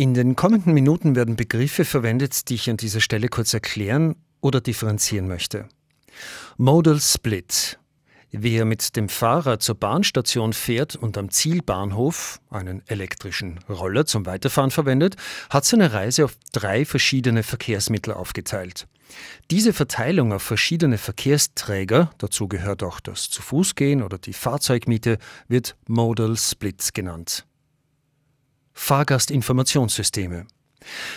In den kommenden Minuten werden Begriffe verwendet, die ich an dieser Stelle kurz erklären oder differenzieren möchte. Modal Split. Wer mit dem Fahrrad zur Bahnstation fährt und am Zielbahnhof einen elektrischen Roller zum Weiterfahren verwendet, hat seine Reise auf drei verschiedene Verkehrsmittel aufgeteilt. Diese Verteilung auf verschiedene Verkehrsträger, dazu gehört auch das Zu-Fuß-Gehen oder die Fahrzeugmiete, wird Modal Split genannt. Fahrgastinformationssysteme.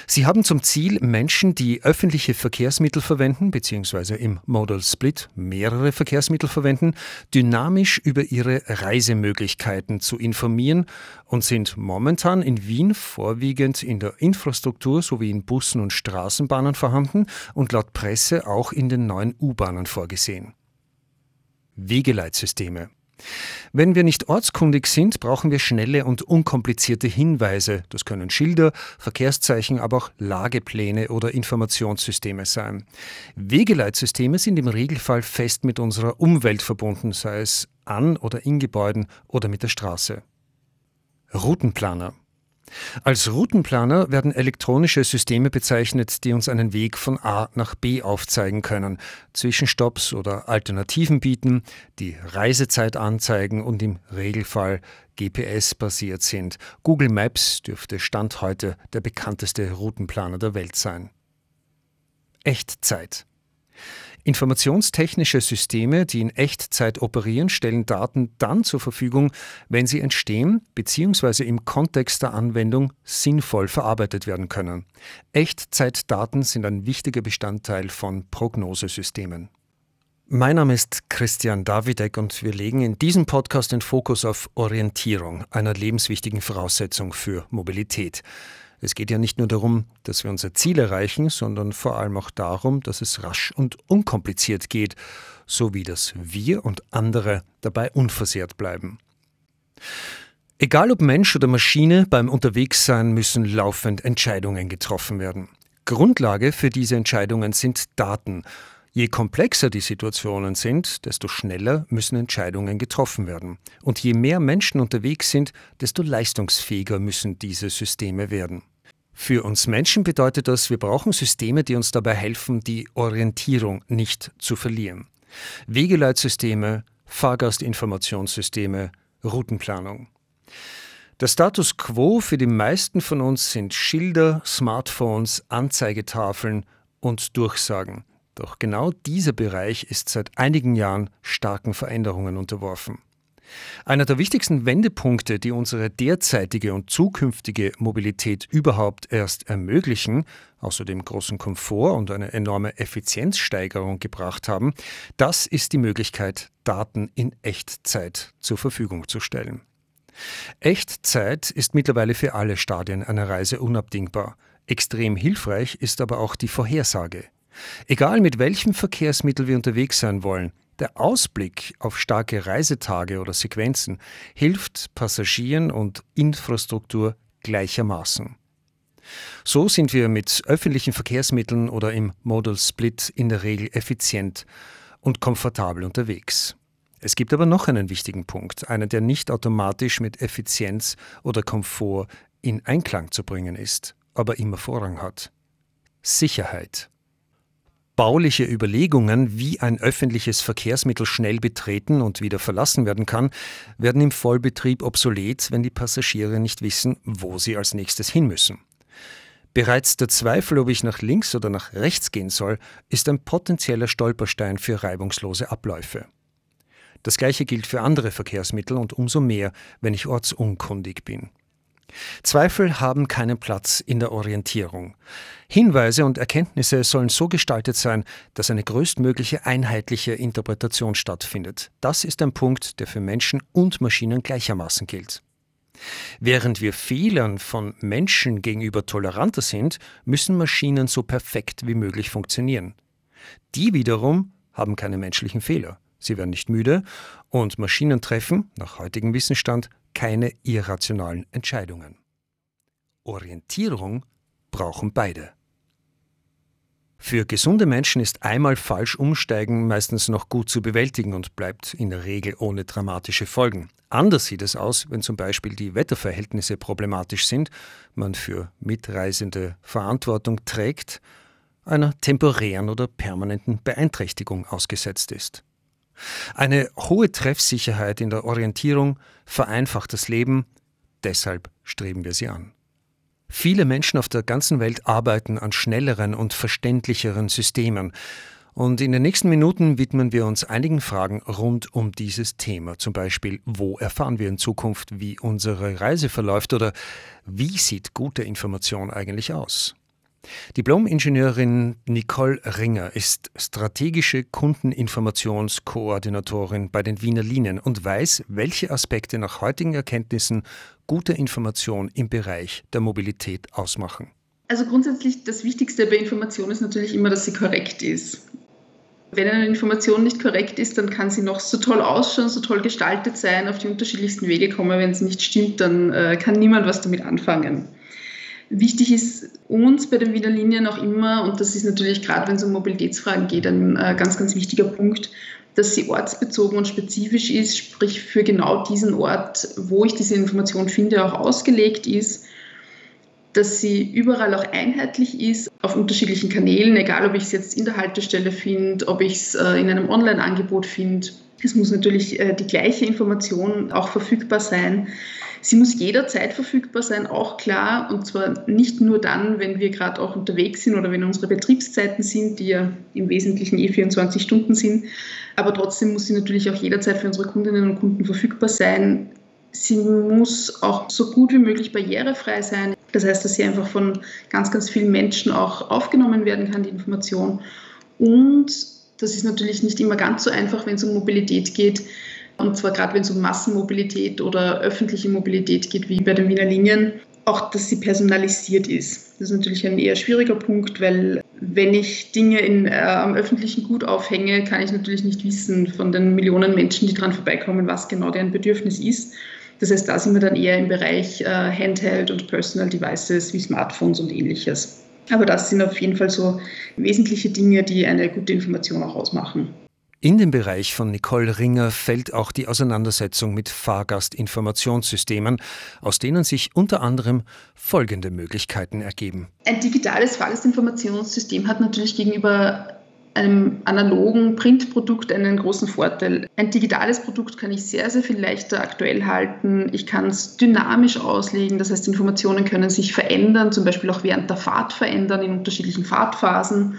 Sie haben zum Ziel, Menschen, die öffentliche Verkehrsmittel verwenden bzw. im Modal Split mehrere Verkehrsmittel verwenden, dynamisch über ihre Reisemöglichkeiten zu informieren und sind momentan in Wien vorwiegend in der Infrastruktur sowie in Bussen und Straßenbahnen vorhanden und laut Presse auch in den neuen U-Bahnen vorgesehen. Wegeleitsysteme. Wenn wir nicht ortskundig sind, brauchen wir schnelle und unkomplizierte Hinweise. Das können Schilder, Verkehrszeichen, aber auch Lagepläne oder Informationssysteme sein. Wegeleitsysteme sind im Regelfall fest mit unserer Umwelt verbunden, sei es an oder in Gebäuden oder mit der Straße. Routenplaner. Als Routenplaner werden elektronische Systeme bezeichnet, die uns einen Weg von A nach B aufzeigen können, Zwischenstopps oder Alternativen bieten, die Reisezeit anzeigen und im Regelfall GPS-basiert sind. Google Maps dürfte Stand heute der bekannteste Routenplaner der Welt sein. Echtzeit. Informationstechnische Systeme, die in Echtzeit operieren, stellen Daten dann zur Verfügung, wenn sie entstehen bzw. im Kontext der Anwendung sinnvoll verarbeitet werden können. Echtzeitdaten sind ein wichtiger Bestandteil von Prognosesystemen. Mein Name ist Christian Davidek und wir legen in diesem Podcast den Fokus auf Orientierung, einer lebenswichtigen Voraussetzung für Mobilität. Es geht ja nicht nur darum, dass wir unser Ziel erreichen, sondern vor allem auch darum, dass es rasch und unkompliziert geht, sowie dass wir und andere dabei unversehrt bleiben. Egal ob Mensch oder Maschine, beim Unterwegssein müssen laufend Entscheidungen getroffen werden. Grundlage für diese Entscheidungen sind Daten. Je komplexer die Situationen sind, desto schneller müssen Entscheidungen getroffen werden. Und je mehr Menschen unterwegs sind, desto leistungsfähiger müssen diese Systeme werden. Für uns Menschen bedeutet das, wir brauchen Systeme, die uns dabei helfen, die Orientierung nicht zu verlieren. Wegeleitsysteme, Fahrgastinformationssysteme, Routenplanung. Der Status quo für die meisten von uns sind Schilder, Smartphones, Anzeigetafeln und Durchsagen. Doch genau dieser Bereich ist seit einigen Jahren starken Veränderungen unterworfen. Einer der wichtigsten Wendepunkte, die unsere derzeitige und zukünftige Mobilität überhaupt erst ermöglichen, außerdem großen Komfort und eine enorme Effizienzsteigerung gebracht haben, das ist die Möglichkeit, Daten in Echtzeit zur Verfügung zu stellen. Echtzeit ist mittlerweile für alle Stadien einer Reise unabdingbar. Extrem hilfreich ist aber auch die Vorhersage. Egal mit welchem Verkehrsmittel wir unterwegs sein wollen, der Ausblick auf starke Reisetage oder Sequenzen hilft Passagieren und Infrastruktur gleichermaßen. So sind wir mit öffentlichen Verkehrsmitteln oder im Modal Split in der Regel effizient und komfortabel unterwegs. Es gibt aber noch einen wichtigen Punkt, einen, der nicht automatisch mit Effizienz oder Komfort in Einklang zu bringen ist, aber immer Vorrang hat. Sicherheit. Bauliche Überlegungen, wie ein öffentliches Verkehrsmittel schnell betreten und wieder verlassen werden kann, werden im Vollbetrieb obsolet, wenn die Passagiere nicht wissen, wo sie als nächstes hin müssen. Bereits der Zweifel, ob ich nach links oder nach rechts gehen soll, ist ein potenzieller Stolperstein für reibungslose Abläufe. Das gleiche gilt für andere Verkehrsmittel und umso mehr, wenn ich ortsunkundig bin. Zweifel haben keinen Platz in der Orientierung. Hinweise und Erkenntnisse sollen so gestaltet sein, dass eine größtmögliche einheitliche Interpretation stattfindet. Das ist ein Punkt, der für Menschen und Maschinen gleichermaßen gilt. Während wir Fehlern von Menschen gegenüber toleranter sind, müssen Maschinen so perfekt wie möglich funktionieren. Die wiederum haben keine menschlichen Fehler. Sie werden nicht müde und Maschinen treffen, nach heutigem Wissensstand, keine irrationalen Entscheidungen. Orientierung brauchen beide. Für gesunde Menschen ist einmal falsch umsteigen meistens noch gut zu bewältigen und bleibt in der Regel ohne dramatische Folgen. Anders sieht es aus, wenn zum Beispiel die Wetterverhältnisse problematisch sind, man für Mitreisende Verantwortung trägt, einer temporären oder permanenten Beeinträchtigung ausgesetzt ist. Eine hohe Treffsicherheit in der Orientierung vereinfacht das Leben, deshalb streben wir sie an. Viele Menschen auf der ganzen Welt arbeiten an schnelleren und verständlicheren Systemen. Und in den nächsten Minuten widmen wir uns einigen Fragen rund um dieses Thema. Zum Beispiel, wo erfahren wir in Zukunft, wie unsere Reise verläuft oder wie sieht gute Information eigentlich aus? Diplom-Ingenieurin Nicole Ringer ist strategische Kundeninformationskoordinatorin bei den Wiener Linien und weiß, welche Aspekte nach heutigen Erkenntnissen gute Information im Bereich der Mobilität ausmachen. Also grundsätzlich das Wichtigste bei Information ist natürlich immer, dass sie korrekt ist. Wenn eine Information nicht korrekt ist, dann kann sie noch so toll ausschauen, so toll gestaltet sein, auf die unterschiedlichsten Wege kommen. Wenn sie nicht stimmt, dann äh, kann niemand was damit anfangen. Wichtig ist uns bei den Wiener Linien auch immer, und das ist natürlich gerade, wenn es um Mobilitätsfragen geht, ein äh, ganz, ganz wichtiger Punkt, dass sie ortsbezogen und spezifisch ist, sprich für genau diesen Ort, wo ich diese Information finde, auch ausgelegt ist, dass sie überall auch einheitlich ist, auf unterschiedlichen Kanälen, egal ob ich es jetzt in der Haltestelle finde, ob ich es äh, in einem Online-Angebot finde. Es muss natürlich äh, die gleiche Information auch verfügbar sein. Sie muss jederzeit verfügbar sein, auch klar, und zwar nicht nur dann, wenn wir gerade auch unterwegs sind oder wenn unsere Betriebszeiten sind, die ja im Wesentlichen eh 24 Stunden sind, aber trotzdem muss sie natürlich auch jederzeit für unsere Kundinnen und Kunden verfügbar sein. Sie muss auch so gut wie möglich barrierefrei sein. Das heißt, dass sie einfach von ganz, ganz vielen Menschen auch aufgenommen werden kann, die Information. Und das ist natürlich nicht immer ganz so einfach, wenn es um Mobilität geht, und zwar gerade, wenn es um Massenmobilität oder öffentliche Mobilität geht, wie bei den Wiener Linien, auch, dass sie personalisiert ist. Das ist natürlich ein eher schwieriger Punkt, weil wenn ich Dinge in, äh, am öffentlichen Gut aufhänge, kann ich natürlich nicht wissen von den Millionen Menschen, die dran vorbeikommen, was genau deren Bedürfnis ist. Das heißt, da sind wir dann eher im Bereich äh, Handheld und Personal Devices wie Smartphones und ähnliches. Aber das sind auf jeden Fall so wesentliche Dinge, die eine gute Information auch ausmachen. In den Bereich von Nicole Ringer fällt auch die Auseinandersetzung mit Fahrgastinformationssystemen, aus denen sich unter anderem folgende Möglichkeiten ergeben. Ein digitales Fahrgastinformationssystem hat natürlich gegenüber einem analogen Printprodukt einen großen Vorteil. Ein digitales Produkt kann ich sehr, sehr viel leichter aktuell halten. Ich kann es dynamisch auslegen, das heißt, Informationen können sich verändern, zum Beispiel auch während der Fahrt verändern in unterschiedlichen Fahrtphasen,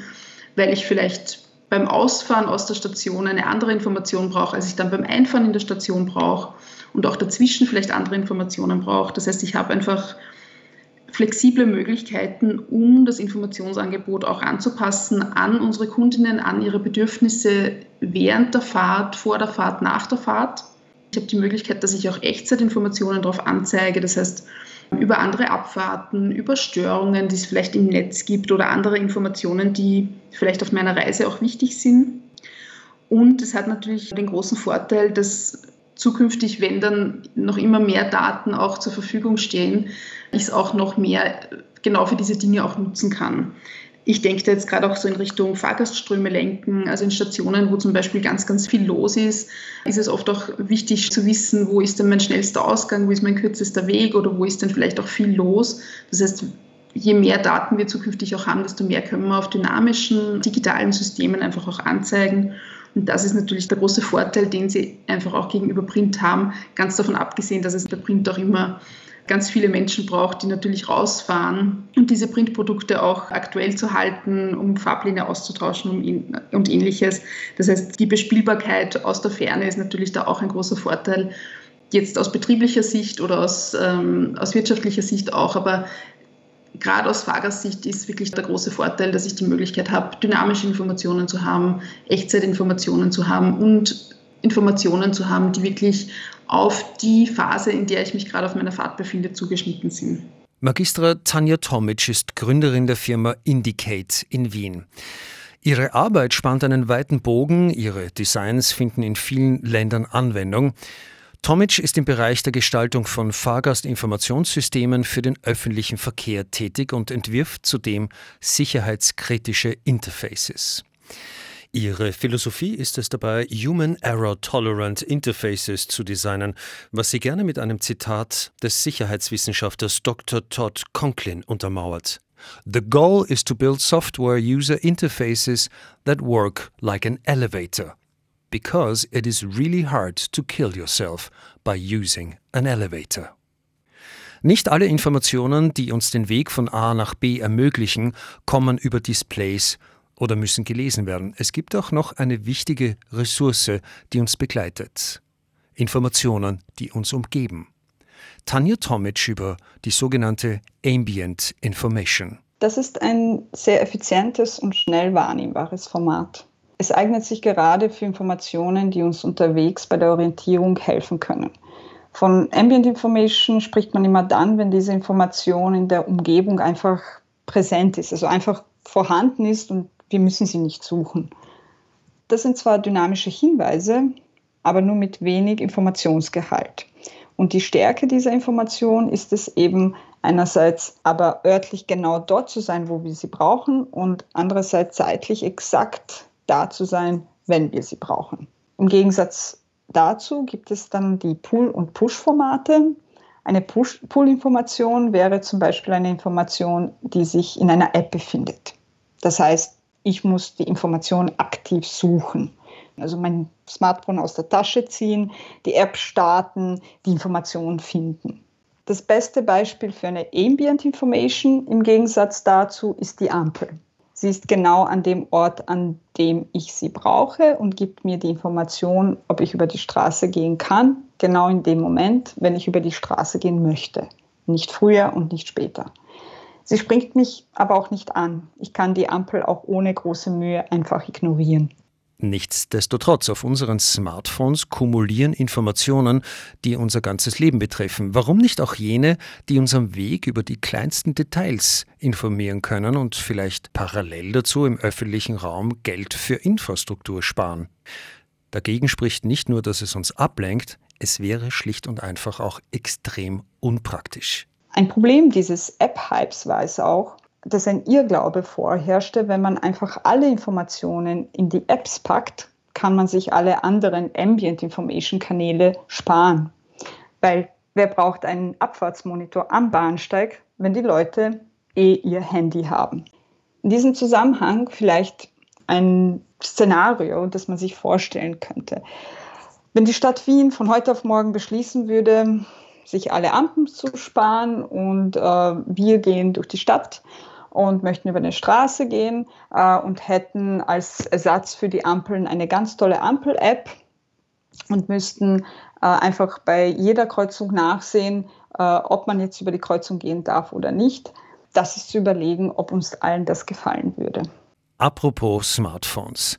weil ich vielleicht beim Ausfahren aus der Station eine andere Information brauche, als ich dann beim Einfahren in der Station brauche und auch dazwischen vielleicht andere Informationen brauche. Das heißt, ich habe einfach flexible Möglichkeiten, um das Informationsangebot auch anzupassen an unsere Kundinnen, an ihre Bedürfnisse während der Fahrt, vor der Fahrt, nach der Fahrt. Ich habe die Möglichkeit, dass ich auch Echtzeitinformationen darauf anzeige. Das heißt, über andere Abfahrten, über Störungen, die es vielleicht im Netz gibt oder andere Informationen, die vielleicht auf meiner Reise auch wichtig sind. Und es hat natürlich den großen Vorteil, dass zukünftig, wenn dann noch immer mehr Daten auch zur Verfügung stehen, ich es auch noch mehr genau für diese Dinge auch nutzen kann. Ich denke da jetzt gerade auch so in Richtung Fahrgastströme lenken. Also in Stationen, wo zum Beispiel ganz, ganz viel los ist, ist es oft auch wichtig zu wissen, wo ist denn mein schnellster Ausgang, wo ist mein kürzester Weg oder wo ist denn vielleicht auch viel los. Das heißt, je mehr Daten wir zukünftig auch haben, desto mehr können wir auf dynamischen digitalen Systemen einfach auch anzeigen. Und das ist natürlich der große Vorteil, den sie einfach auch gegenüber Print haben, ganz davon abgesehen, dass es bei Print auch immer ganz viele Menschen braucht, die natürlich rausfahren und diese Printprodukte auch aktuell zu halten, um Fahrpläne auszutauschen und ähnliches. Das heißt, die Bespielbarkeit aus der Ferne ist natürlich da auch ein großer Vorteil. Jetzt aus betrieblicher Sicht oder aus, ähm, aus wirtschaftlicher Sicht auch, aber gerade aus Fahrgastsicht ist wirklich der große Vorteil, dass ich die Möglichkeit habe, dynamische Informationen zu haben, Echtzeitinformationen zu haben und Informationen zu haben, die wirklich auf die Phase, in der ich mich gerade auf meiner Fahrt befinde, zugeschnitten sind. Magistra Tanja Tomic ist Gründerin der Firma Indicate in Wien. Ihre Arbeit spannt einen weiten Bogen, ihre Designs finden in vielen Ländern Anwendung. Tomic ist im Bereich der Gestaltung von Fahrgastinformationssystemen für den öffentlichen Verkehr tätig und entwirft zudem sicherheitskritische Interfaces. Ihre Philosophie ist es dabei, Human Error Tolerant Interfaces zu designen, was sie gerne mit einem Zitat des Sicherheitswissenschaftlers Dr. Todd Conklin untermauert. The goal is to build software user interfaces that work like an elevator because it is really hard to kill yourself by using an elevator. Nicht alle Informationen, die uns den Weg von A nach B ermöglichen, kommen über Displays oder müssen gelesen werden. Es gibt auch noch eine wichtige Ressource, die uns begleitet. Informationen, die uns umgeben. Tanja Tomic über die sogenannte Ambient Information. Das ist ein sehr effizientes und schnell wahrnehmbares Format. Es eignet sich gerade für Informationen, die uns unterwegs bei der Orientierung helfen können. Von Ambient Information spricht man immer dann, wenn diese Information in der Umgebung einfach präsent ist, also einfach vorhanden ist und wir müssen sie nicht suchen. Das sind zwar dynamische Hinweise, aber nur mit wenig Informationsgehalt. Und die Stärke dieser Information ist es eben einerseits aber örtlich genau dort zu sein, wo wir sie brauchen und andererseits zeitlich exakt da zu sein, wenn wir sie brauchen. Im Gegensatz dazu gibt es dann die Pull- und Push-Formate. Eine Pull-Information wäre zum Beispiel eine Information, die sich in einer App befindet. Das heißt, ich muss die Information aktiv suchen. Also mein Smartphone aus der Tasche ziehen, die App starten, die Information finden. Das beste Beispiel für eine Ambient Information im Gegensatz dazu ist die Ampel. Sie ist genau an dem Ort, an dem ich sie brauche und gibt mir die Information, ob ich über die Straße gehen kann, genau in dem Moment, wenn ich über die Straße gehen möchte. Nicht früher und nicht später. Sie springt mich aber auch nicht an. Ich kann die Ampel auch ohne große Mühe einfach ignorieren. Nichtsdestotrotz, auf unseren Smartphones kumulieren Informationen, die unser ganzes Leben betreffen. Warum nicht auch jene, die uns am Weg über die kleinsten Details informieren können und vielleicht parallel dazu im öffentlichen Raum Geld für Infrastruktur sparen? Dagegen spricht nicht nur, dass es uns ablenkt, es wäre schlicht und einfach auch extrem unpraktisch. Ein Problem dieses App-Hypes war es auch, dass ein Irrglaube vorherrschte, wenn man einfach alle Informationen in die Apps packt, kann man sich alle anderen Ambient Information Kanäle sparen. Weil wer braucht einen Abfahrtsmonitor am Bahnsteig, wenn die Leute eh ihr Handy haben? In diesem Zusammenhang vielleicht ein Szenario, das man sich vorstellen könnte. Wenn die Stadt Wien von heute auf morgen beschließen würde, sich alle Ampeln zu sparen und äh, wir gehen durch die Stadt und möchten über eine Straße gehen äh, und hätten als Ersatz für die Ampeln eine ganz tolle Ampel-App und müssten äh, einfach bei jeder Kreuzung nachsehen, äh, ob man jetzt über die Kreuzung gehen darf oder nicht. Das ist zu überlegen, ob uns allen das gefallen würde. Apropos Smartphones.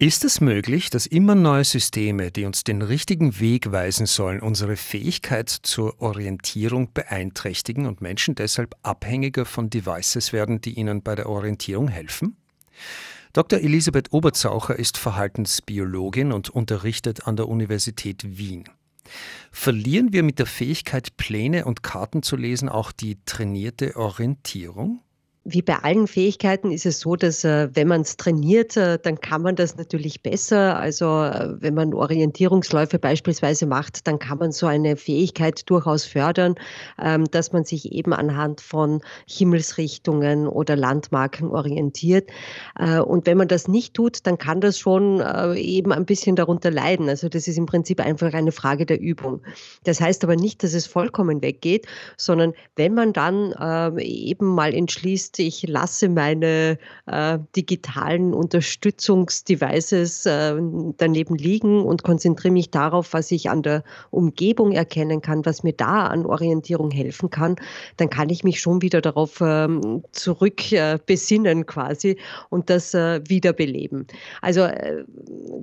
Ist es möglich, dass immer neue Systeme, die uns den richtigen Weg weisen sollen, unsere Fähigkeit zur Orientierung beeinträchtigen und Menschen deshalb abhängiger von Devices werden, die ihnen bei der Orientierung helfen? Dr. Elisabeth Oberzaucher ist Verhaltensbiologin und unterrichtet an der Universität Wien. Verlieren wir mit der Fähigkeit, Pläne und Karten zu lesen, auch die trainierte Orientierung? Wie bei allen Fähigkeiten ist es so, dass äh, wenn man es trainiert, äh, dann kann man das natürlich besser. Also äh, wenn man Orientierungsläufe beispielsweise macht, dann kann man so eine Fähigkeit durchaus fördern, ähm, dass man sich eben anhand von Himmelsrichtungen oder Landmarken orientiert. Und wenn man das nicht tut, dann kann das schon eben ein bisschen darunter leiden. Also das ist im Prinzip einfach eine Frage der Übung. Das heißt aber nicht, dass es vollkommen weggeht, sondern wenn man dann eben mal entschließt, ich lasse meine äh, digitalen Unterstützungsdevices äh, daneben liegen und konzentriere mich darauf, was ich an der Umgebung erkennen kann, was mir da an Orientierung helfen kann, dann kann ich mich schon wieder darauf ähm, zurück äh, besinnen quasi und das äh, wiederbeleben. Also äh,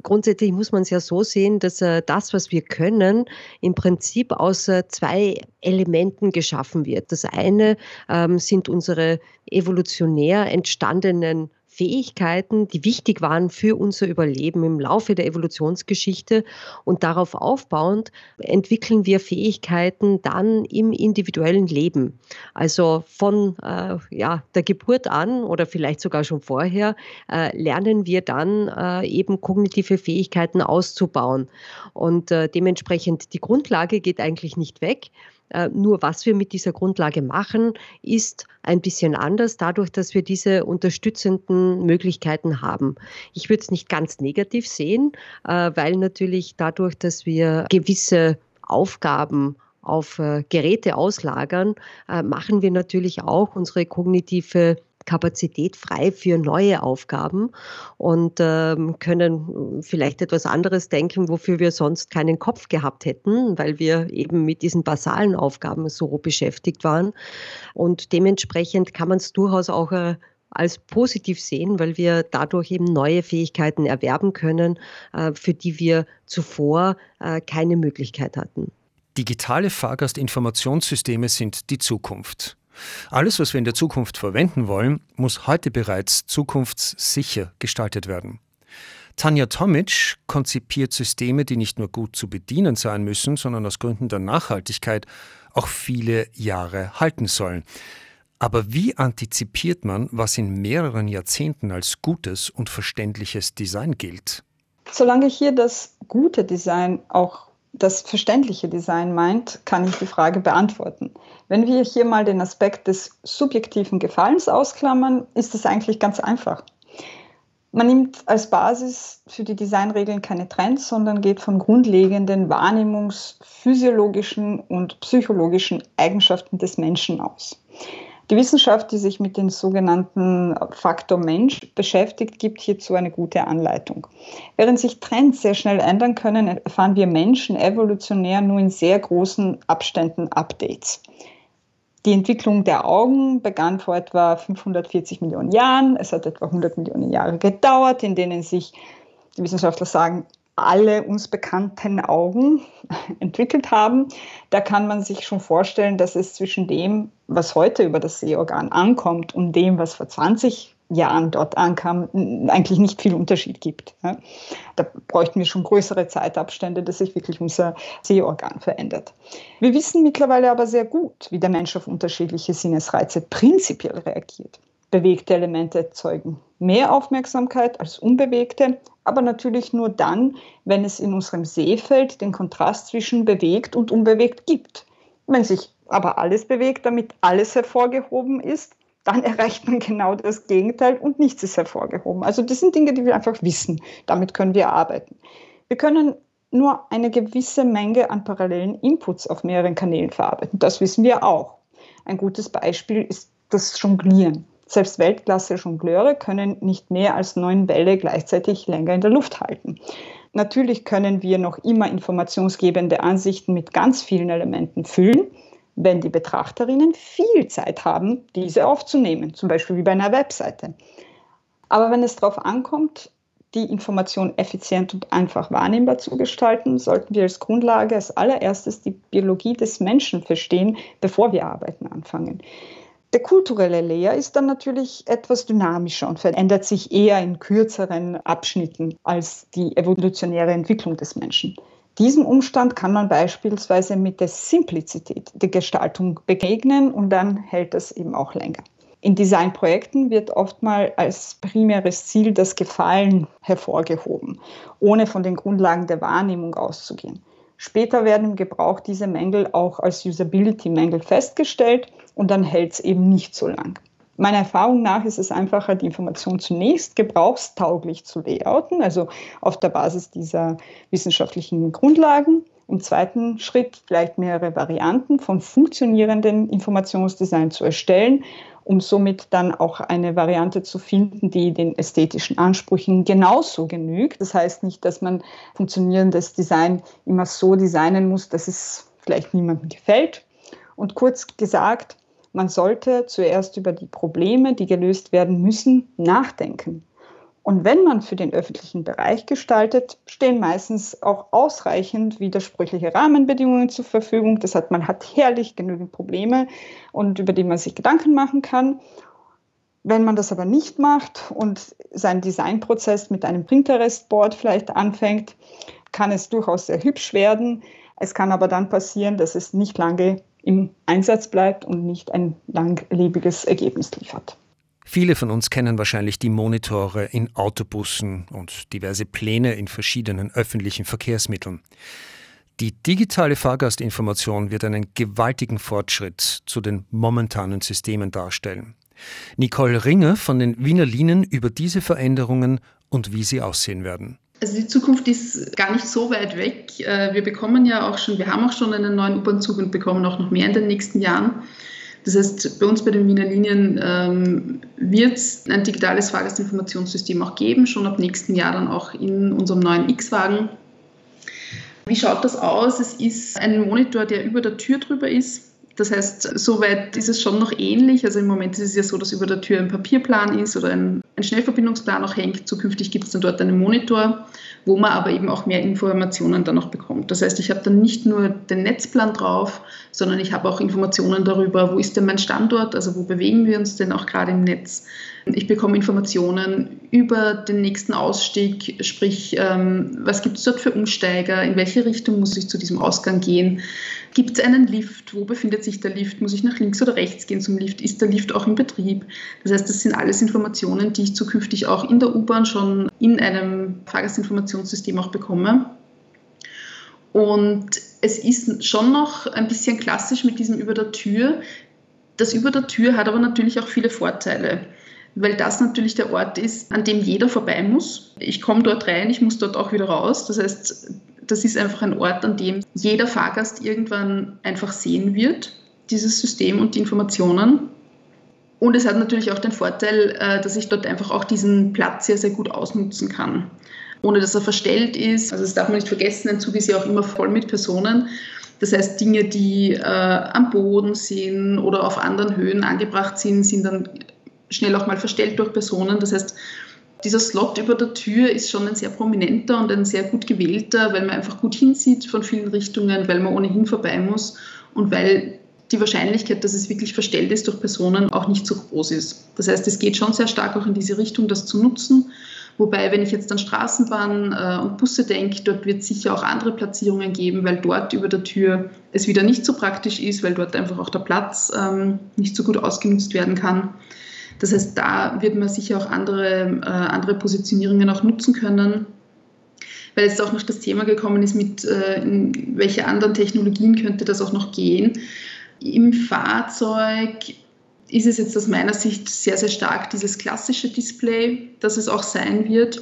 grundsätzlich muss man es ja so sehen, dass äh, das, was wir können, im Prinzip aus zwei Elementen geschaffen wird. Das eine ähm, sind unsere evolutionär entstandenen Fähigkeiten, die wichtig waren für unser Überleben im Laufe der Evolutionsgeschichte. Und darauf aufbauend entwickeln wir Fähigkeiten dann im individuellen Leben. Also von äh, ja, der Geburt an oder vielleicht sogar schon vorher äh, lernen wir dann äh, eben kognitive Fähigkeiten auszubauen. Und äh, dementsprechend die Grundlage geht eigentlich nicht weg. Äh, nur was wir mit dieser Grundlage machen, ist ein bisschen anders, dadurch, dass wir diese unterstützenden Möglichkeiten haben. Ich würde es nicht ganz negativ sehen, äh, weil natürlich dadurch, dass wir gewisse Aufgaben auf äh, Geräte auslagern, machen wir natürlich auch unsere kognitive Kapazität frei für neue Aufgaben und ähm, können vielleicht etwas anderes denken, wofür wir sonst keinen Kopf gehabt hätten, weil wir eben mit diesen basalen Aufgaben so beschäftigt waren. Und dementsprechend kann man es durchaus auch äh, als positiv sehen, weil wir dadurch eben neue Fähigkeiten erwerben können, äh, für die wir zuvor äh, keine Möglichkeit hatten. Digitale Fahrgastinformationssysteme sind die Zukunft. Alles, was wir in der Zukunft verwenden wollen, muss heute bereits zukunftssicher gestaltet werden. Tanja Tomic konzipiert Systeme, die nicht nur gut zu bedienen sein müssen, sondern aus Gründen der Nachhaltigkeit auch viele Jahre halten sollen. Aber wie antizipiert man, was in mehreren Jahrzehnten als gutes und verständliches Design gilt? Solange hier das gute Design auch das verständliche Design meint, kann ich die Frage beantworten. Wenn wir hier mal den Aspekt des subjektiven Gefallens ausklammern, ist es eigentlich ganz einfach. Man nimmt als Basis für die Designregeln keine Trends, sondern geht von grundlegenden wahrnehmungsphysiologischen und psychologischen Eigenschaften des Menschen aus. Die Wissenschaft, die sich mit dem sogenannten Faktor Mensch beschäftigt, gibt hierzu eine gute Anleitung. Während sich Trends sehr schnell ändern können, erfahren wir Menschen evolutionär nur in sehr großen Abständen Updates. Die Entwicklung der Augen begann vor etwa 540 Millionen Jahren. Es hat etwa 100 Millionen Jahre gedauert, in denen sich, die Wissenschaftler sagen, alle uns bekannten Augen entwickelt haben. Da kann man sich schon vorstellen, dass es zwischen dem, was heute über das Sehorgan ankommt und dem, was vor 20 Jahren dort ankam, eigentlich nicht viel Unterschied gibt. Da bräuchten wir schon größere Zeitabstände, dass sich wirklich unser Sehorgan verändert. Wir wissen mittlerweile aber sehr gut, wie der Mensch auf unterschiedliche Sinnesreize prinzipiell reagiert. Bewegte Elemente erzeugen mehr Aufmerksamkeit als unbewegte, aber natürlich nur dann, wenn es in unserem Sehfeld den Kontrast zwischen bewegt und unbewegt gibt. Wenn sich aber alles bewegt, damit alles hervorgehoben ist, dann erreicht man genau das Gegenteil und nichts ist hervorgehoben. Also das sind Dinge, die wir einfach wissen. Damit können wir arbeiten. Wir können nur eine gewisse Menge an parallelen Inputs auf mehreren Kanälen verarbeiten. Das wissen wir auch. Ein gutes Beispiel ist das Jonglieren. Selbst Weltklasse-Jongleure können nicht mehr als neun Bälle gleichzeitig länger in der Luft halten. Natürlich können wir noch immer informationsgebende Ansichten mit ganz vielen Elementen füllen, wenn die Betrachterinnen viel Zeit haben, diese aufzunehmen, zum Beispiel wie bei einer Webseite. Aber wenn es darauf ankommt, die Information effizient und einfach wahrnehmbar zu gestalten, sollten wir als Grundlage als allererstes die Biologie des Menschen verstehen, bevor wir arbeiten anfangen. Der kulturelle Layer ist dann natürlich etwas dynamischer und verändert sich eher in kürzeren Abschnitten als die evolutionäre Entwicklung des Menschen. Diesem Umstand kann man beispielsweise mit der Simplizität der Gestaltung begegnen und dann hält das eben auch länger. In Designprojekten wird oftmals als primäres Ziel das Gefallen hervorgehoben, ohne von den Grundlagen der Wahrnehmung auszugehen. Später werden im Gebrauch diese Mängel auch als Usability-Mängel festgestellt und dann hält es eben nicht so lang. Meiner Erfahrung nach ist es einfacher, die Information zunächst gebrauchstauglich zu layouten, also auf der Basis dieser wissenschaftlichen Grundlagen. Im zweiten Schritt vielleicht mehrere Varianten von funktionierenden Informationsdesign zu erstellen, um somit dann auch eine Variante zu finden, die den ästhetischen Ansprüchen genauso genügt. Das heißt nicht, dass man funktionierendes Design immer so designen muss, dass es vielleicht niemandem gefällt. Und kurz gesagt, man sollte zuerst über die Probleme, die gelöst werden müssen, nachdenken. Und wenn man für den öffentlichen Bereich gestaltet, stehen meistens auch ausreichend widersprüchliche Rahmenbedingungen zur Verfügung. Das heißt, man hat herrlich genügend Probleme und über die man sich Gedanken machen kann. Wenn man das aber nicht macht und seinen Designprozess mit einem Pinterest-Board vielleicht anfängt, kann es durchaus sehr hübsch werden. Es kann aber dann passieren, dass es nicht lange im Einsatz bleibt und nicht ein langlebiges Ergebnis liefert. Viele von uns kennen wahrscheinlich die Monitore in Autobussen und diverse Pläne in verschiedenen öffentlichen Verkehrsmitteln. Die digitale Fahrgastinformation wird einen gewaltigen Fortschritt zu den momentanen Systemen darstellen. Nicole Ringer von den Wiener Linien über diese Veränderungen und wie sie aussehen werden. Also die Zukunft ist gar nicht so weit weg. Äh, wir bekommen ja auch schon, wir haben auch schon einen neuen U-Bahn-Zug und bekommen auch noch mehr in den nächsten Jahren. Das heißt, bei uns bei den Wiener Linien ähm, wird es ein digitales Fahrgastinformationssystem auch geben, schon ab nächsten Jahr dann auch in unserem neuen X-Wagen. Wie schaut das aus? Es ist ein Monitor, der über der Tür drüber ist. Das heißt, soweit ist es schon noch ähnlich. Also im Moment ist es ja so, dass über der Tür ein Papierplan ist oder ein, ein Schnellverbindungsplan auch hängt. Zukünftig gibt es dann dort einen Monitor, wo man aber eben auch mehr Informationen dann noch bekommt. Das heißt, ich habe dann nicht nur den Netzplan drauf, sondern ich habe auch Informationen darüber, wo ist denn mein Standort, also wo bewegen wir uns denn auch gerade im Netz. Ich bekomme Informationen über den nächsten Ausstieg, sprich, ähm, was gibt es dort für Umsteiger, in welche Richtung muss ich zu diesem Ausgang gehen. Gibt es einen Lift? Wo befindet sich der Lift? Muss ich nach links oder rechts gehen zum Lift? Ist der Lift auch in Betrieb? Das heißt, das sind alles Informationen, die ich zukünftig auch in der U-Bahn schon in einem Fahrgastinformationssystem auch bekomme. Und es ist schon noch ein bisschen klassisch mit diesem über der Tür. Das über der Tür hat aber natürlich auch viele Vorteile weil das natürlich der Ort ist, an dem jeder vorbei muss. Ich komme dort rein, ich muss dort auch wieder raus. Das heißt, das ist einfach ein Ort, an dem jeder Fahrgast irgendwann einfach sehen wird, dieses System und die Informationen. Und es hat natürlich auch den Vorteil, äh, dass ich dort einfach auch diesen Platz sehr, sehr gut ausnutzen kann, ohne dass er verstellt ist. Also das darf man nicht vergessen, ein Zug ist ja auch immer voll mit Personen. Das heißt, Dinge, die äh, am Boden sind oder auf anderen Höhen angebracht sind, sind dann schnell auch mal verstellt durch Personen. Das heißt, dieser Slot über der Tür ist schon ein sehr prominenter und ein sehr gut gewählter, weil man einfach gut hinsieht von vielen Richtungen, weil man ohnehin vorbei muss und weil die Wahrscheinlichkeit, dass es wirklich verstellt ist durch Personen, auch nicht so groß ist. Das heißt, es geht schon sehr stark auch in diese Richtung, das zu nutzen. Wobei, wenn ich jetzt an Straßenbahn äh, und Busse denke, dort wird es sicher auch andere Platzierungen geben, weil dort über der Tür es wieder nicht so praktisch ist, weil dort einfach auch der Platz ähm, nicht so gut ausgenutzt werden kann. Das heißt, da wird man sicher auch andere, äh, andere Positionierungen auch nutzen können. Weil jetzt auch noch das Thema gekommen ist, mit äh, welche anderen Technologien könnte das auch noch gehen. Im Fahrzeug ist es jetzt aus meiner Sicht sehr, sehr stark dieses klassische Display, das es auch sein wird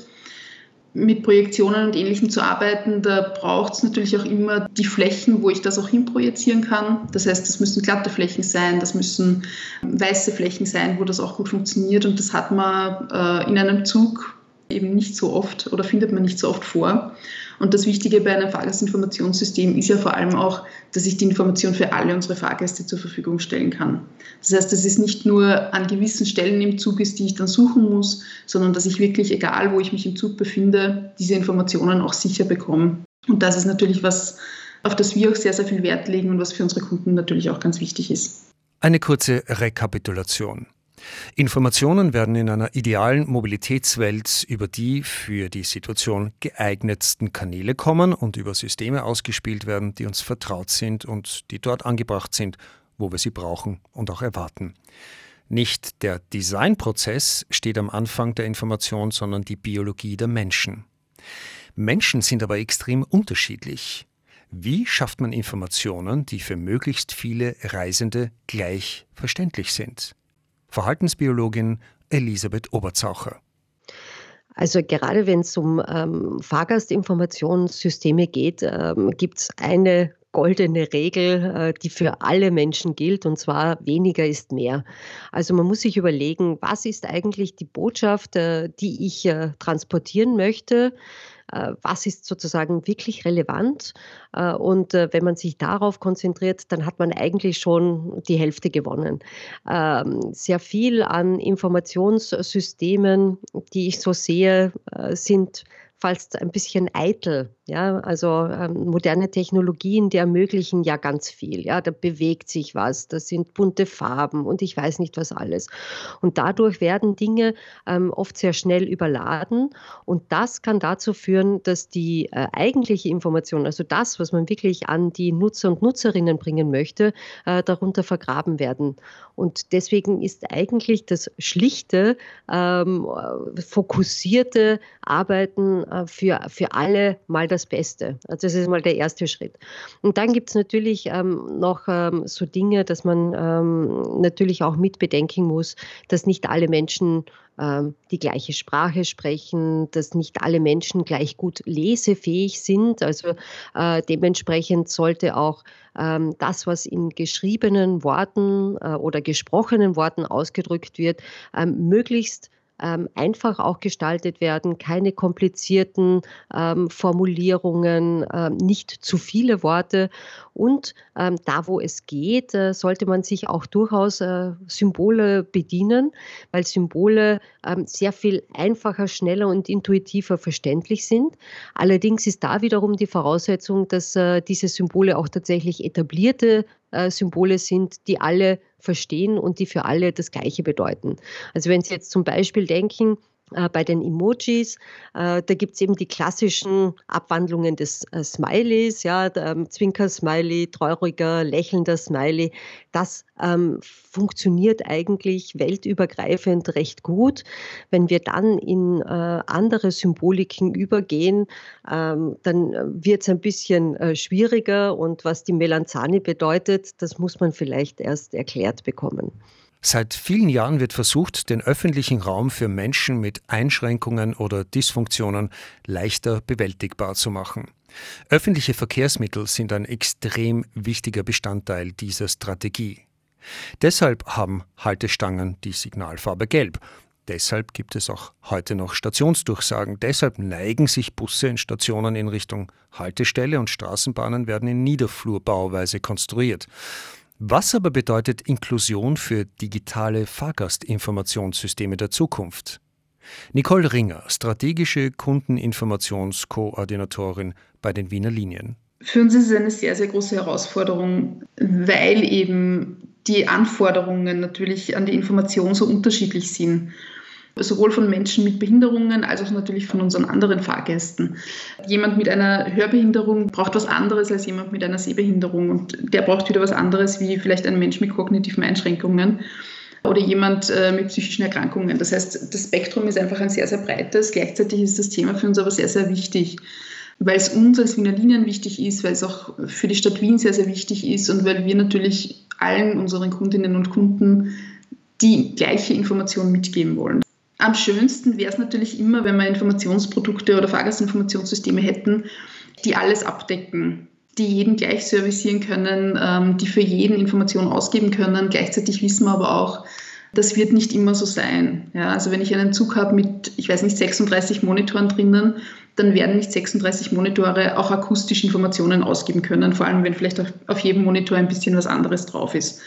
mit Projektionen und Ähnlichem zu arbeiten, da braucht es natürlich auch immer die Flächen, wo ich das auch hinprojizieren kann. Das heißt, das müssen glatte Flächen sein, das müssen weiße Flächen sein, wo das auch gut funktioniert. Und das hat man äh, in einem Zug eben nicht so oft oder findet man nicht so oft vor. Und das Wichtige bei einem Fahrgastinformationssystem ist ja vor allem auch, dass ich die Information für alle unsere Fahrgäste zur Verfügung stellen kann. Das heißt, dass es nicht nur an gewissen Stellen im Zug ist, die ich dann suchen muss, sondern dass ich wirklich, egal wo ich mich im Zug befinde, diese Informationen auch sicher bekomme. Und das ist natürlich was, auf das wir auch sehr, sehr viel Wert legen und was für unsere Kunden natürlich auch ganz wichtig ist. Eine kurze Rekapitulation. Informationen werden in einer idealen Mobilitätswelt über die für die Situation geeignetsten Kanäle kommen und über Systeme ausgespielt werden, die uns vertraut sind und die dort angebracht sind, wo wir sie brauchen und auch erwarten. Nicht der Designprozess steht am Anfang der Information, sondern die Biologie der Menschen. Menschen sind aber extrem unterschiedlich. Wie schafft man Informationen, die für möglichst viele Reisende gleich verständlich sind? Verhaltensbiologin Elisabeth Oberzaucher. Also gerade wenn es um ähm, Fahrgastinformationssysteme geht, ähm, gibt es eine goldene Regel, äh, die für alle Menschen gilt, und zwar weniger ist mehr. Also man muss sich überlegen, was ist eigentlich die Botschaft, äh, die ich äh, transportieren möchte was ist sozusagen wirklich relevant. Äh, und äh, wenn man sich darauf konzentriert, dann hat man eigentlich schon die Hälfte gewonnen. Ähm, sehr viel an Informationssystemen, die ich so sehe, sind fast ein bisschen eitel Ja, also ähm, moderne Technologien, die ermöglichen ja ganz viel. Ja, da bewegt sich was, da sind bunte Farben und ich weiß nicht was alles. Und dadurch werden Dinge ähm, oft sehr schnell überladen und das kann dazu führen, dass die äh, eigentliche Information, also das, was man wirklich an die Nutzer und Nutzerinnen bringen möchte, äh, darunter vergraben werden. Und deswegen ist eigentlich das schlichte, ähm, fokussierte Arbeiten äh, für, für alle mal das Beste. Also das ist mal der erste Schritt. Und dann gibt es natürlich ähm, noch ähm, so Dinge, dass man ähm, natürlich auch mit bedenken muss, dass nicht alle Menschen ähm, die gleiche Sprache sprechen, dass nicht alle Menschen gleich gut lesefähig sind. Also äh, dementsprechend sollte auch ähm, das, was in geschriebenen Worten äh, oder gesprochenen Worten ausgedrückt wird, ähm, möglichst ähm, einfach auch gestaltet werden, keine komplizierten ähm, Formulierungen, ähm, nicht zu viele Worte. Und ähm, da, wo es geht, äh, sollte man sich auch durchaus äh, Symbole bedienen, weil Symbole ähm, sehr viel einfacher, schneller und intuitiver verständlich sind. Allerdings ist da wiederum die Voraussetzung, dass äh, diese Symbole auch tatsächlich etablierte äh, Symbole sind, die alle verstehen und die für alle das Gleiche bedeuten. Also wenn Sie jetzt zum Beispiel denken, bei den Emojis. Äh, da gibt es eben die klassischen Abwandlungen des äh, Smileys, ja, ähm, Zwinker-Smiley, trauriger, lächelnder Smiley. Das ähm, funktioniert eigentlich weltübergreifend recht gut. Wenn wir dann in äh, andere Symboliken übergehen, ähm, dann wird es ein bisschen äh, schwieriger und was die Melanzani bedeutet, das muss man vielleicht erst erklärt bekommen. Seit vielen Jahren wird versucht, den öffentlichen Raum für Menschen mit Einschränkungen oder Dysfunktionen leichter bewältigbar zu machen. Öffentliche Verkehrsmittel sind ein extrem wichtiger Bestandteil dieser Strategie. Deshalb haben Haltestangen die Signalfarbe Gelb. Deshalb gibt es auch heute noch Stationsdurchsagen. Deshalb neigen sich Busse in Stationen in Richtung Haltestelle und Straßenbahnen werden in Niederflurbauweise konstruiert. Was aber bedeutet Inklusion für digitale Fahrgastinformationssysteme der Zukunft? Nicole Ringer, strategische Kundeninformationskoordinatorin bei den Wiener Linien. Für uns ist es eine sehr, sehr große Herausforderung, weil eben die Anforderungen natürlich an die Information so unterschiedlich sind sowohl von Menschen mit Behinderungen als auch natürlich von unseren anderen Fahrgästen. Jemand mit einer Hörbehinderung braucht was anderes als jemand mit einer Sehbehinderung und der braucht wieder was anderes wie vielleicht ein Mensch mit kognitiven Einschränkungen oder jemand äh, mit psychischen Erkrankungen. Das heißt, das Spektrum ist einfach ein sehr, sehr breites. Gleichzeitig ist das Thema für uns aber sehr, sehr wichtig, weil es uns als Wiener Linien wichtig ist, weil es auch für die Stadt Wien sehr, sehr wichtig ist und weil wir natürlich allen unseren Kundinnen und Kunden die gleiche Information mitgeben wollen. Am schönsten wäre es natürlich immer, wenn wir Informationsprodukte oder Fahrgastinformationssysteme hätten, die alles abdecken, die jeden gleich servicieren können, ähm, die für jeden Informationen ausgeben können. Gleichzeitig wissen wir aber auch, das wird nicht immer so sein. Ja, also wenn ich einen Zug habe mit, ich weiß nicht, 36 Monitoren drinnen, dann werden nicht 36 Monitore auch akustisch Informationen ausgeben können, vor allem wenn vielleicht auf jedem Monitor ein bisschen was anderes drauf ist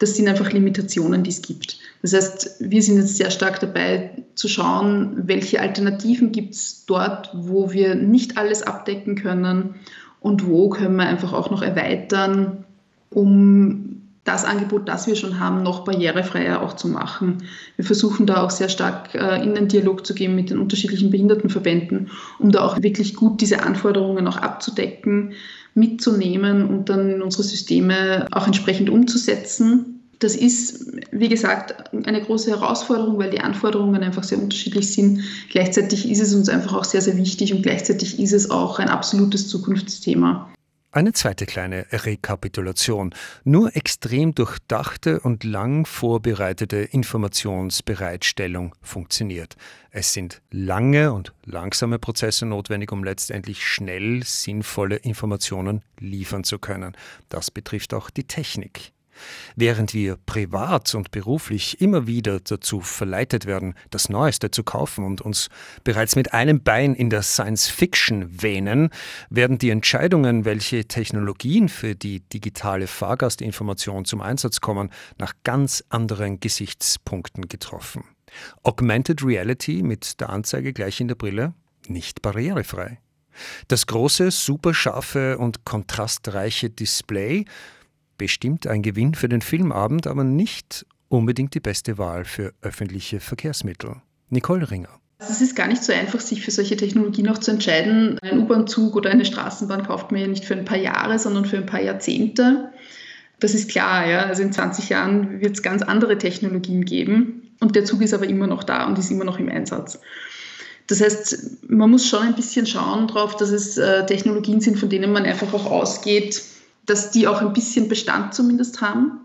das sind einfach Limitationen, die es gibt. Das heißt, wir sind jetzt sehr stark dabei zu schauen, welche Alternativen gibt es dort, wo wir nicht alles abdecken können und wo können wir einfach auch noch erweitern, um das Angebot, das wir schon haben, noch barrierefreier auch zu machen. Wir versuchen da auch sehr stark äh, in den Dialog zu gehen mit den unterschiedlichen Behindertenverbänden, um da auch wirklich gut diese Anforderungen auch abzudecken mitzunehmen und dann in unsere Systeme auch entsprechend umzusetzen. Das ist, wie gesagt, eine große Herausforderung, weil die Anforderungen einfach sehr unterschiedlich sind. Gleichzeitig ist es uns einfach auch sehr, sehr wichtig und gleichzeitig ist es auch ein absolutes Zukunftsthema. Eine zweite kleine Rekapitulation. Nur extrem durchdachte und lang vorbereitete Informationsbereitstellung funktioniert. Es sind lange und langsame Prozesse notwendig, um letztendlich schnell sinnvolle Informationen liefern zu können. Das betrifft auch die Technik. Während wir privat und beruflich immer wieder dazu verleitet werden, das Neueste zu kaufen und uns bereits mit einem Bein in der Science-Fiction wähnen, werden die Entscheidungen, welche Technologien für die digitale Fahrgastinformation zum Einsatz kommen, nach ganz anderen Gesichtspunkten getroffen. Augmented Reality mit der Anzeige gleich in der Brille? Nicht barrierefrei. Das große, superscharfe und kontrastreiche Display bestimmt ein Gewinn für den Filmabend, aber nicht unbedingt die beste Wahl für öffentliche Verkehrsmittel. Nicole Ringer. Also es ist gar nicht so einfach, sich für solche Technologien noch zu entscheiden. Ein U-Bahn-Zug oder eine Straßenbahn kauft man ja nicht für ein paar Jahre, sondern für ein paar Jahrzehnte. Das ist klar, ja. Also in 20 Jahren wird es ganz andere Technologien geben. Und der Zug ist aber immer noch da und ist immer noch im Einsatz. Das heißt, man muss schon ein bisschen schauen darauf, dass es äh, Technologien sind, von denen man einfach auch ausgeht, dass die auch ein bisschen Bestand zumindest haben.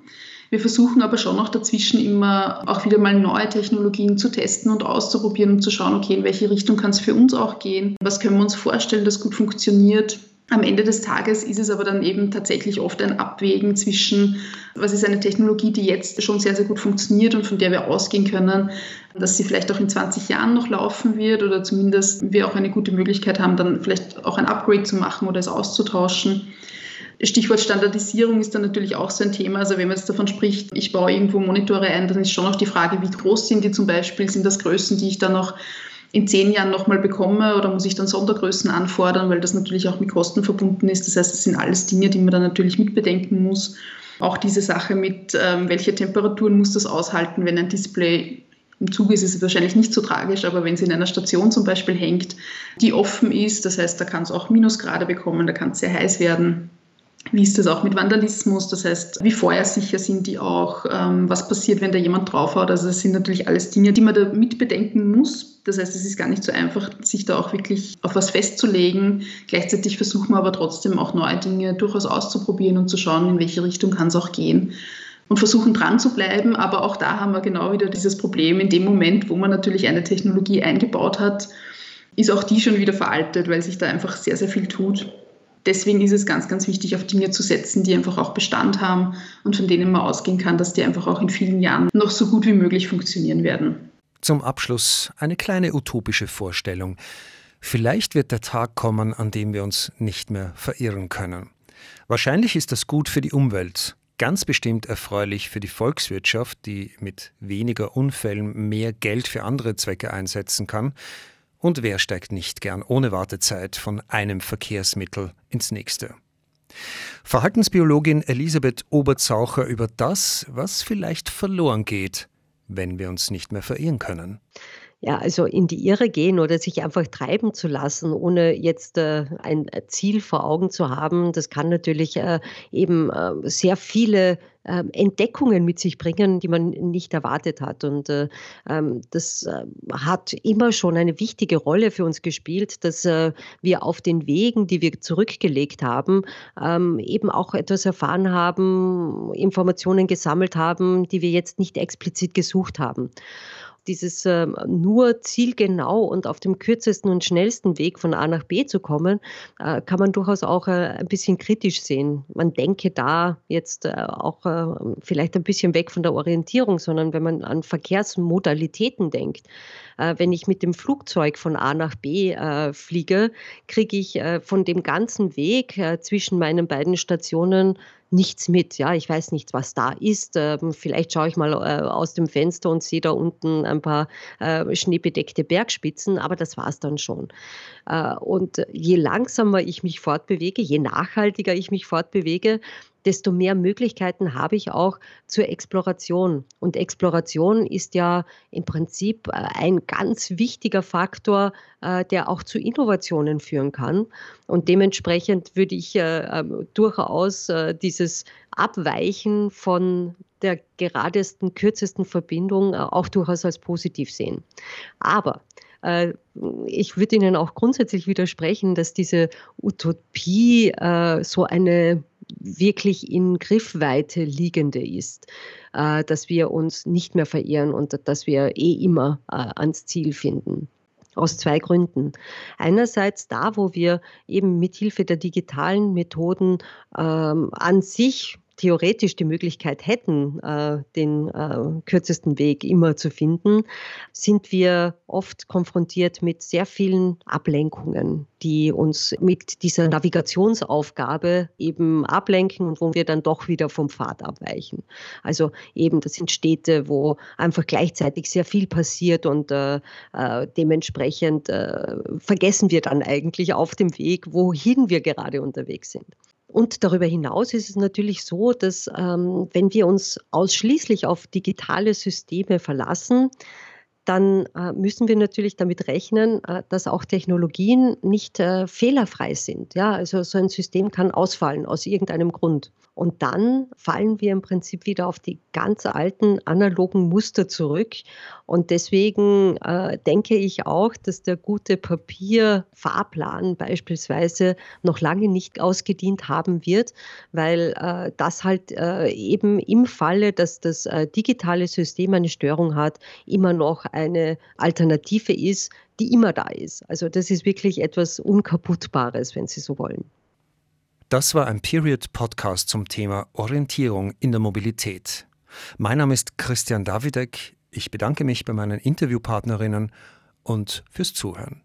Wir versuchen aber schon auch dazwischen immer auch wieder mal neue Technologien zu testen und auszuprobieren und zu schauen, okay, in welche Richtung kann es für uns auch gehen? Was können wir uns vorstellen, das gut funktioniert? Am Ende des Tages ist es aber dann eben tatsächlich oft ein Abwägen zwischen, was ist eine Technologie, die jetzt schon sehr, sehr gut funktioniert und von der wir ausgehen können, dass sie vielleicht auch in 20 Jahren noch laufen wird oder zumindest wir auch eine gute Möglichkeit haben, dann vielleicht auch ein Upgrade zu machen oder es auszutauschen. Stichwort Standardisierung ist dann natürlich auch so ein Thema. Also wenn man jetzt davon spricht, ich baue irgendwo Monitore ein, dann ist schon auch die Frage, wie groß sind die zum Beispiel? Sind das Größen, die ich dann noch in zehn Jahren nochmal bekomme oder muss ich dann Sondergrößen anfordern, weil das natürlich auch mit Kosten verbunden ist. Das heißt, das sind alles Dinge, die man dann natürlich mitbedenken muss. Auch diese Sache mit, ähm, welche Temperaturen muss das aushalten, wenn ein Display im Zug ist es wahrscheinlich nicht so tragisch, aber wenn es in einer Station zum Beispiel hängt, die offen ist, das heißt, da kann es auch Minusgrade bekommen, da kann es sehr heiß werden, wie ist das auch mit Vandalismus? Das heißt, wie feuersicher sind die auch? Ähm, was passiert, wenn da jemand draufhaut? Also das sind natürlich alles Dinge, die man da mitbedenken muss. Das heißt, es ist gar nicht so einfach, sich da auch wirklich auf was festzulegen. Gleichzeitig versuchen wir aber trotzdem auch neue Dinge durchaus auszuprobieren und zu schauen, in welche Richtung kann es auch gehen. Und versuchen dran zu bleiben. Aber auch da haben wir genau wieder dieses Problem. In dem Moment, wo man natürlich eine Technologie eingebaut hat, ist auch die schon wieder veraltet, weil sich da einfach sehr, sehr viel tut deswegen ist es ganz, ganz wichtig, auf Dinge zu setzen, die einfach auch Bestand haben und von denen man ausgehen kann, dass die einfach auch in vielen Jahren noch so gut wie möglich funktionieren werden. Zum Abschluss eine kleine utopische Vorstellung. Vielleicht wird der Tag kommen, an dem wir uns nicht mehr verirren können. Wahrscheinlich ist das gut für die Umwelt, ganz bestimmt erfreulich für die Volkswirtschaft, die mit weniger Unfällen mehr Geld für andere Zwecke einsetzen kann, und wer steigt nicht gern ohne Wartezeit von einem Verkehrsmittel ins nächste? Verhaltensbiologin Elisabeth Oberzaucher über das, was vielleicht verloren geht, wenn wir uns nicht mehr verirren können ja, also in die Irre gehen oder sich einfach treiben zu lassen, ohne jetzt äh, ein Ziel vor Augen zu haben, das kann natürlich äh, eben äh, sehr viele Entdeckungen mit sich bringen, die man nicht erwartet hat. Und äh, ähm, das äh, hat immer schon eine wichtige Rolle für uns gespielt, dass äh, wir auf den Wegen, die wir zurückgelegt haben, ähm, eben auch etwas erfahren haben, Informationen gesammelt haben, die wir jetzt nicht explizit gesucht haben dieses äh, nur zielgenau und auf dem kürzesten und schnellsten Weg von A nach B zu kommen, äh, kann man durchaus auch äh, ein bisschen kritisch sehen. Man denke da jetzt äh, auch äh, vielleicht ein bisschen weg von der Orientierung, sondern wenn man an Verkehrsmodalitäten denkt. Äh, wenn ich mit dem Flugzeug von A nach B fliege, kriege ich von dem ganzen Weg zwischen meinen beiden Stationen nichts mit. Ja, ich weiß nicht, was da ist. Ähm, vielleicht schaue ich mal äh, aus dem Fenster und sehe da unten ein paar äh, schneebedeckte Bergspitzen, aber das war es dann schon. Äh, und je langsamer ich mich fortbewege, je nachhaltiger ich mich fortbewege, desto mehr Möglichkeiten habe ich auch zur Exploration. Und Exploration ist ja im Prinzip ein ganz wichtiger Faktor, der auch zu Innovationen führen kann. Und dementsprechend würde ich ähm, durchaus dieses Abweichen von der geradesten, kürzesten Verbindung auch durchaus als positiv sehen. Aber äh, ich würde Ihnen auch grundsätzlich widersprechen, dass diese Utopie äh, so eine wirklich in Griffweite liegende ist, äh, dass wir uns nicht mehr verirren und dass wir eh immer ans Ziel finden. Aus zwei Gründen. Einerseits da, wo wir eben mit Hilfe der digitalen Methoden ähm, an sich theoretisch die Möglichkeit hätten, äh, den äh, kürzesten Weg immer zu finden, sind wir oft konfrontiert mit sehr vielen Ablenkungen, die uns mit dieser Navigationsaufgabe eben ablenken und wo wir dann doch wieder vom Pfad abweichen. Also eben, das sind Städte, wo einfach gleichzeitig sehr viel passiert und äh, dementsprechend vergessen wir dann eigentlich auf dem Weg, wohin wir gerade unterwegs sind. Und darüber hinaus ist es natürlich so, dass ähm, wenn wir uns ausschließlich auf digitale Systeme verlassen, dann äh, müssen wir natürlich damit rechnen, äh, dass auch Technologien nicht äh, fehlerfrei sind. Ja, also so ein System kann ausfallen aus irgendeinem Grund. Und dann fallen wir im Prinzip wieder auf die ganz alten analogen Muster zurück. Und deswegen äh, denke ich auch, dass der gute Papierfahrplan beispielsweise noch lange nicht ausgedient haben wird, weil äh, das halt äh, eben im Falle, dass das äh, digitale System eine Störung hat, immer noch eine Alternative ist, die immer da ist. Also das ist wirklich etwas Unkaputtbares, wenn Sie so wollen. Das war ein Period-Podcast zum Thema Orientierung in der Mobilität. Mein Name ist Christian Davidek. Ich bedanke mich bei meinen Interviewpartnerinnen und fürs Zuhören.